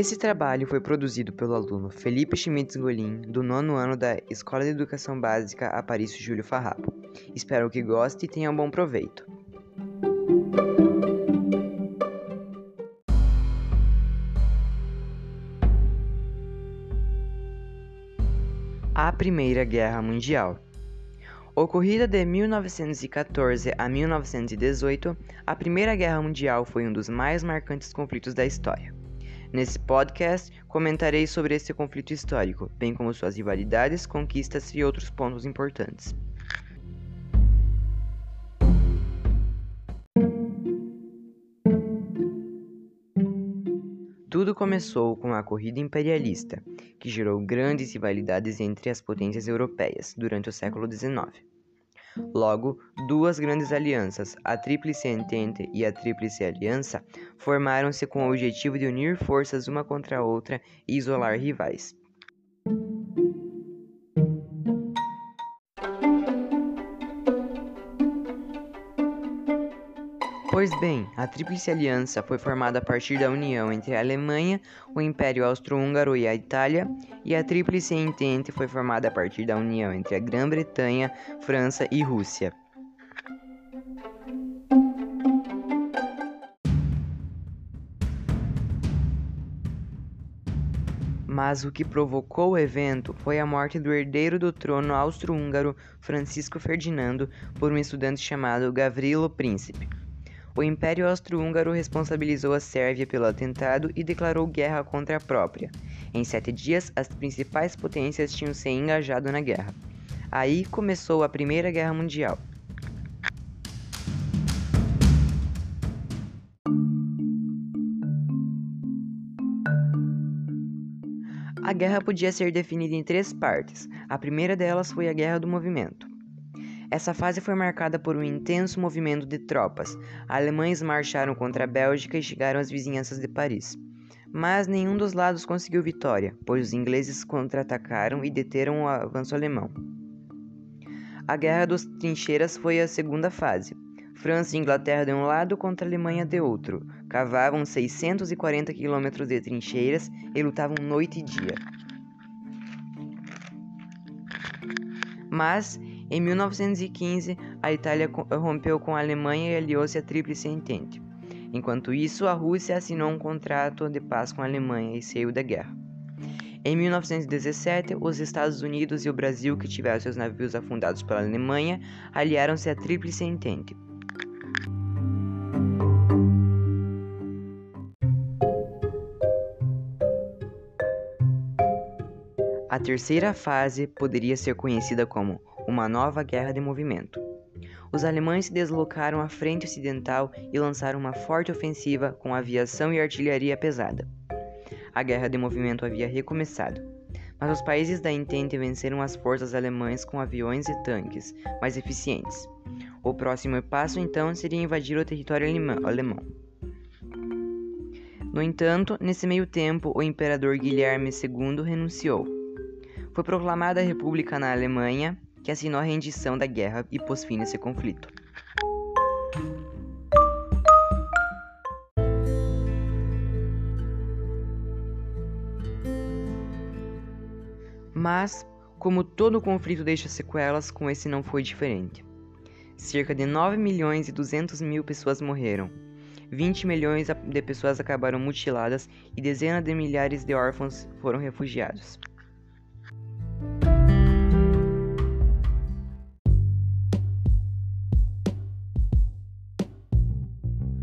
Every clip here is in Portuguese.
Esse trabalho foi produzido pelo aluno Felipe Schmitz Golin, do nono ano da Escola de Educação Básica Aparício Júlio Farrapo. Espero que goste e tenha um bom proveito. A Primeira Guerra Mundial Ocorrida de 1914 a 1918, a Primeira Guerra Mundial foi um dos mais marcantes conflitos da história. Nesse podcast, comentarei sobre esse conflito histórico, bem como suas rivalidades, conquistas e outros pontos importantes. Tudo começou com a corrida imperialista, que gerou grandes rivalidades entre as potências europeias durante o século XIX. Logo, duas grandes alianças, a Tríplice Entente e a Tríplice Aliança, formaram-se com o objetivo de unir forças uma contra a outra e isolar rivais. Pois bem, a Tríplice Aliança foi formada a partir da união entre a Alemanha, o Império Austro-Húngaro e a Itália, e a Tríplice Entente foi formada a partir da união entre a Grã-Bretanha, França e Rússia. Mas o que provocou o evento foi a morte do herdeiro do trono austro-húngaro Francisco Ferdinando por um estudante chamado Gavrilo Príncipe. O Império Austro-Húngaro responsabilizou a Sérvia pelo atentado e declarou guerra contra a própria. Em sete dias, as principais potências tinham se engajado na guerra. Aí começou a Primeira Guerra Mundial. A guerra podia ser definida em três partes. A primeira delas foi a Guerra do Movimento. Essa fase foi marcada por um intenso movimento de tropas. Alemães marcharam contra a Bélgica e chegaram às vizinhanças de Paris. Mas nenhum dos lados conseguiu vitória, pois os ingleses contra-atacaram e deteram o avanço alemão. A Guerra dos Trincheiras foi a segunda fase. França e Inglaterra de um lado contra a Alemanha de outro. Cavavam 640 quilômetros de trincheiras e lutavam noite e dia. Mas em 1915, a Itália rompeu com a Alemanha e aliou-se à Tríplice Entente. Enquanto isso, a Rússia assinou um contrato de paz com a Alemanha e saiu da guerra. Em 1917, os Estados Unidos e o Brasil, que tiveram seus navios afundados pela Alemanha, aliaram-se à Tríplice Entente. A terceira fase poderia ser conhecida como uma nova guerra de movimento. Os alemães se deslocaram à frente ocidental e lançaram uma forte ofensiva com aviação e artilharia pesada. A guerra de movimento havia recomeçado, mas os países da Entente venceram as forças alemãs com aviões e tanques mais eficientes. O próximo passo então seria invadir o território alemão. No entanto, nesse meio tempo, o imperador Guilherme II renunciou. Foi proclamada a República na Alemanha que assinou a rendição da guerra e pôs fim nesse conflito. Mas, como todo conflito deixa sequelas, com esse não foi diferente. Cerca de 9 milhões e 200 mil pessoas morreram, 20 milhões de pessoas acabaram mutiladas e dezenas de milhares de órfãos foram refugiados.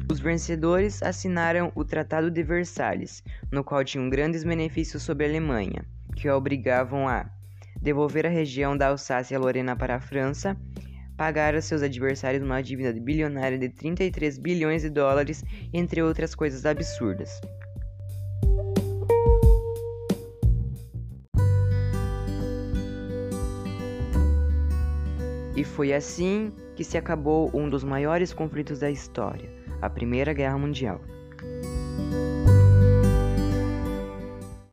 Os vencedores assinaram o Tratado de Versalhes, no qual tinham grandes benefícios sobre a Alemanha, que a obrigavam a devolver a região da Alsácia-Lorena para a França, pagar a seus adversários uma dívida bilionária de 33 bilhões de dólares, entre outras coisas absurdas. E foi assim que se acabou um dos maiores conflitos da história a Primeira Guerra Mundial.